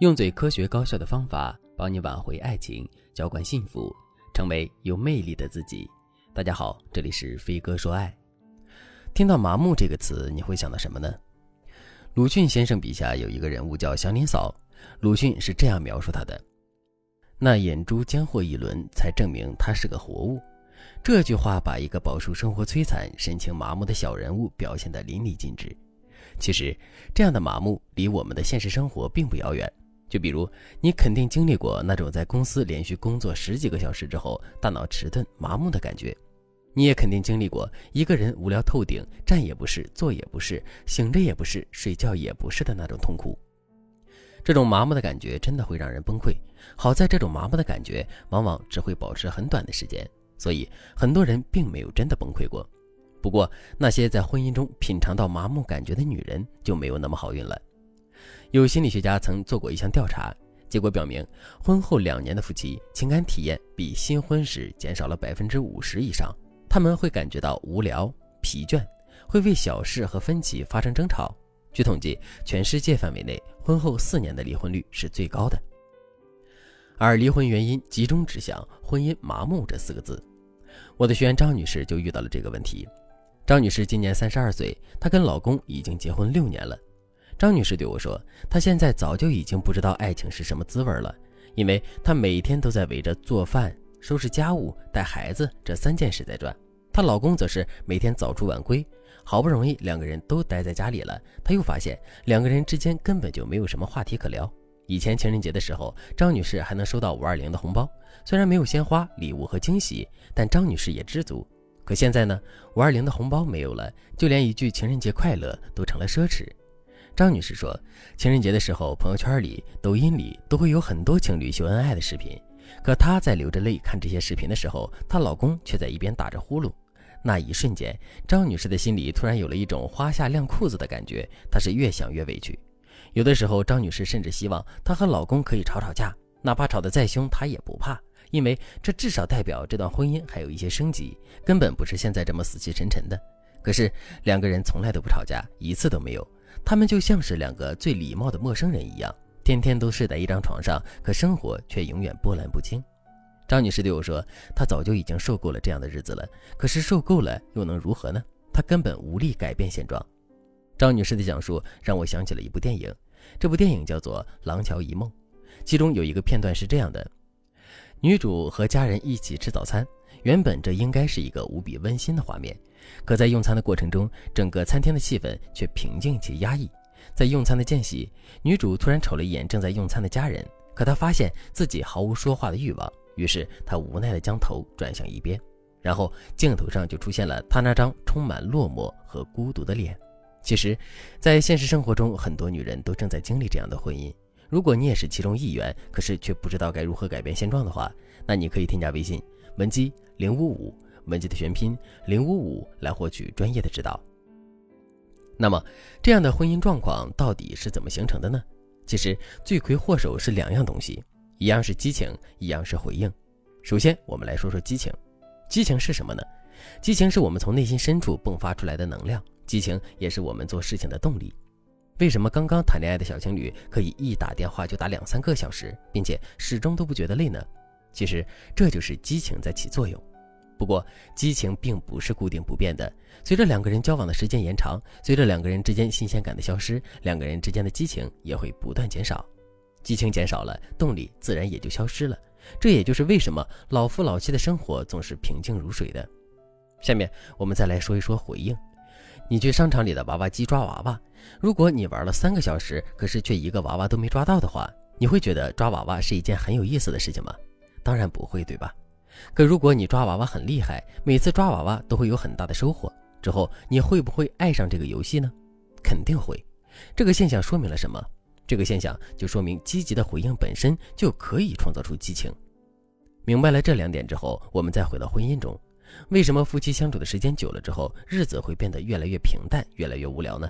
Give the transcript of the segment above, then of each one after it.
用最科学高效的方法帮你挽回爱情，浇灌幸福，成为有魅力的自己。大家好，这里是飞哥说爱。听到“麻木”这个词，你会想到什么呢？鲁迅先生笔下有一个人物叫祥林嫂，鲁迅是这样描述她的：“那眼珠间或一轮，才证明她是个活物。”这句话把一个饱受生活摧残、神情麻木的小人物表现得淋漓尽致。其实，这样的麻木离我们的现实生活并不遥远。就比如，你肯定经历过那种在公司连续工作十几个小时之后，大脑迟钝麻木的感觉；你也肯定经历过一个人无聊透顶，站也不是，坐也不是，醒着也不是，睡觉也不是的那种痛苦。这种麻木的感觉真的会让人崩溃。好在这种麻木的感觉往往只会保持很短的时间，所以很多人并没有真的崩溃过。不过，那些在婚姻中品尝到麻木感觉的女人就没有那么好运了。有心理学家曾做过一项调查，结果表明，婚后两年的夫妻情感体验比新婚时减少了百分之五十以上。他们会感觉到无聊、疲倦，会为小事和分歧发生争吵。据统计，全世界范围内，婚后四年的离婚率是最高的。而离婚原因集中指向“婚姻麻木”这四个字。我的学员张女士就遇到了这个问题。张女士今年三十二岁，她跟老公已经结婚六年了。张女士对我说：“她现在早就已经不知道爱情是什么滋味了，因为她每天都在围着做饭、收拾家务、带孩子这三件事在转。她老公则是每天早出晚归，好不容易两个人都待在家里了，她又发现两个人之间根本就没有什么话题可聊。以前情人节的时候，张女士还能收到五二零的红包，虽然没有鲜花、礼物和惊喜，但张女士也知足。可现在呢，五二零的红包没有了，就连一句情人节快乐都成了奢侈。”张女士说：“情人节的时候，朋友圈里、抖音里都会有很多情侣秀恩爱的视频。可她在流着泪看这些视频的时候，她老公却在一边打着呼噜。那一瞬间，张女士的心里突然有了一种花下晾裤子的感觉。她是越想越委屈。有的时候，张女士甚至希望她和老公可以吵吵架，哪怕吵得再凶，她也不怕，因为这至少代表这段婚姻还有一些生机，根本不是现在这么死气沉沉的。可是两个人从来都不吵架，一次都没有。”他们就像是两个最礼貌的陌生人一样，天天都睡在一张床上，可生活却永远波澜不惊。张女士对我说：“她早就已经受够了这样的日子了，可是受够了又能如何呢？她根本无力改变现状。”张女士的讲述让我想起了一部电影，这部电影叫做《廊桥遗梦》，其中有一个片段是这样的：女主和家人一起吃早餐，原本这应该是一个无比温馨的画面。可在用餐的过程中，整个餐厅的气氛却平静且压抑。在用餐的间隙，女主突然瞅了一眼正在用餐的家人，可她发现自己毫无说话的欲望，于是她无奈地将头转向一边，然后镜头上就出现了她那张充满落寞和孤独的脸。其实，在现实生活中，很多女人都正在经历这样的婚姻。如果你也是其中一员，可是却不知道该如何改变现状的话，那你可以添加微信文姬零五五。文姬的全拼零五五来获取专业的指导。那么，这样的婚姻状况到底是怎么形成的呢？其实，罪魁祸首是两样东西，一样是激情，一样是回应。首先，我们来说说激情。激情是什么呢？激情是我们从内心深处迸发出来的能量，激情也是我们做事情的动力。为什么刚刚谈恋爱的小情侣可以一打电话就打两三个小时，并且始终都不觉得累呢？其实，这就是激情在起作用。不过，激情并不是固定不变的。随着两个人交往的时间延长，随着两个人之间新鲜感的消失，两个人之间的激情也会不断减少。激情减少了，动力自然也就消失了。这也就是为什么老夫老妻的生活总是平静如水的。下面我们再来说一说回应。你去商场里的娃娃机抓娃娃，如果你玩了三个小时，可是却一个娃娃都没抓到的话，你会觉得抓娃娃是一件很有意思的事情吗？当然不会，对吧？可如果你抓娃娃很厉害，每次抓娃娃都会有很大的收获，之后你会不会爱上这个游戏呢？肯定会。这个现象说明了什么？这个现象就说明积极的回应本身就可以创造出激情。明白了这两点之后，我们再回到婚姻中，为什么夫妻相处的时间久了之后，日子会变得越来越平淡，越来越无聊呢？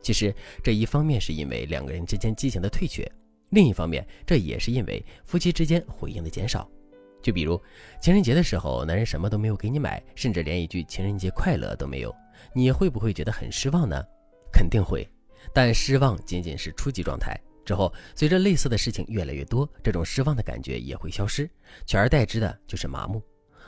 其实这一方面是因为两个人之间激情的退却，另一方面这也是因为夫妻之间回应的减少。就比如情人节的时候，男人什么都没有给你买，甚至连一句情人节快乐都没有，你会不会觉得很失望呢？肯定会，但失望仅仅是初级状态，之后，随着类似的事情越来越多，这种失望的感觉也会消失，取而代之的就是麻木，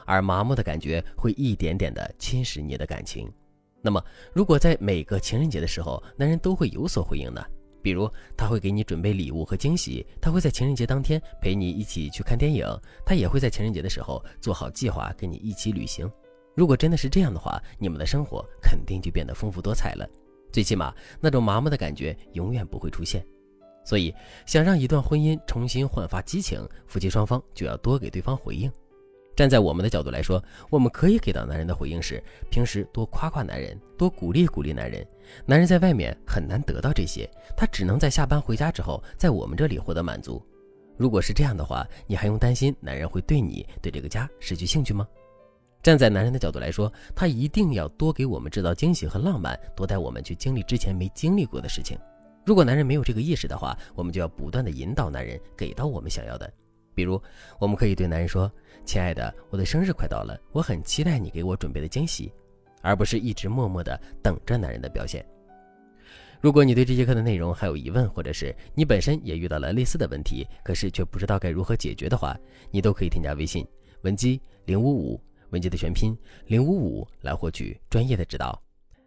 而麻木的感觉会一点点的侵蚀你的感情。那么，如果在每个情人节的时候，男人都会有所回应呢？比如，他会给你准备礼物和惊喜，他会在情人节当天陪你一起去看电影，他也会在情人节的时候做好计划跟你一起旅行。如果真的是这样的话，你们的生活肯定就变得丰富多彩了，最起码那种麻木的感觉永远不会出现。所以，想让一段婚姻重新焕发激情，夫妻双方就要多给对方回应。站在我们的角度来说，我们可以给到男人的回应是：平时多夸夸男人，多鼓励鼓励男人。男人在外面很难得到这些，他只能在下班回家之后，在我们这里获得满足。如果是这样的话，你还用担心男人会对你、对这个家失去兴趣吗？站在男人的角度来说，他一定要多给我们制造惊喜和浪漫，多带我们去经历之前没经历过的事情。如果男人没有这个意识的话，我们就要不断的引导男人给到我们想要的。比如，我们可以对男人说：“亲爱的，我的生日快到了，我很期待你给我准备的惊喜。”而不是一直默默的等着男人的表现。如果你对这节课的内容还有疑问，或者是你本身也遇到了类似的问题，可是却不知道该如何解决的话，你都可以添加微信文姬零五五，文姬的全拼零五五，来获取专业的指导。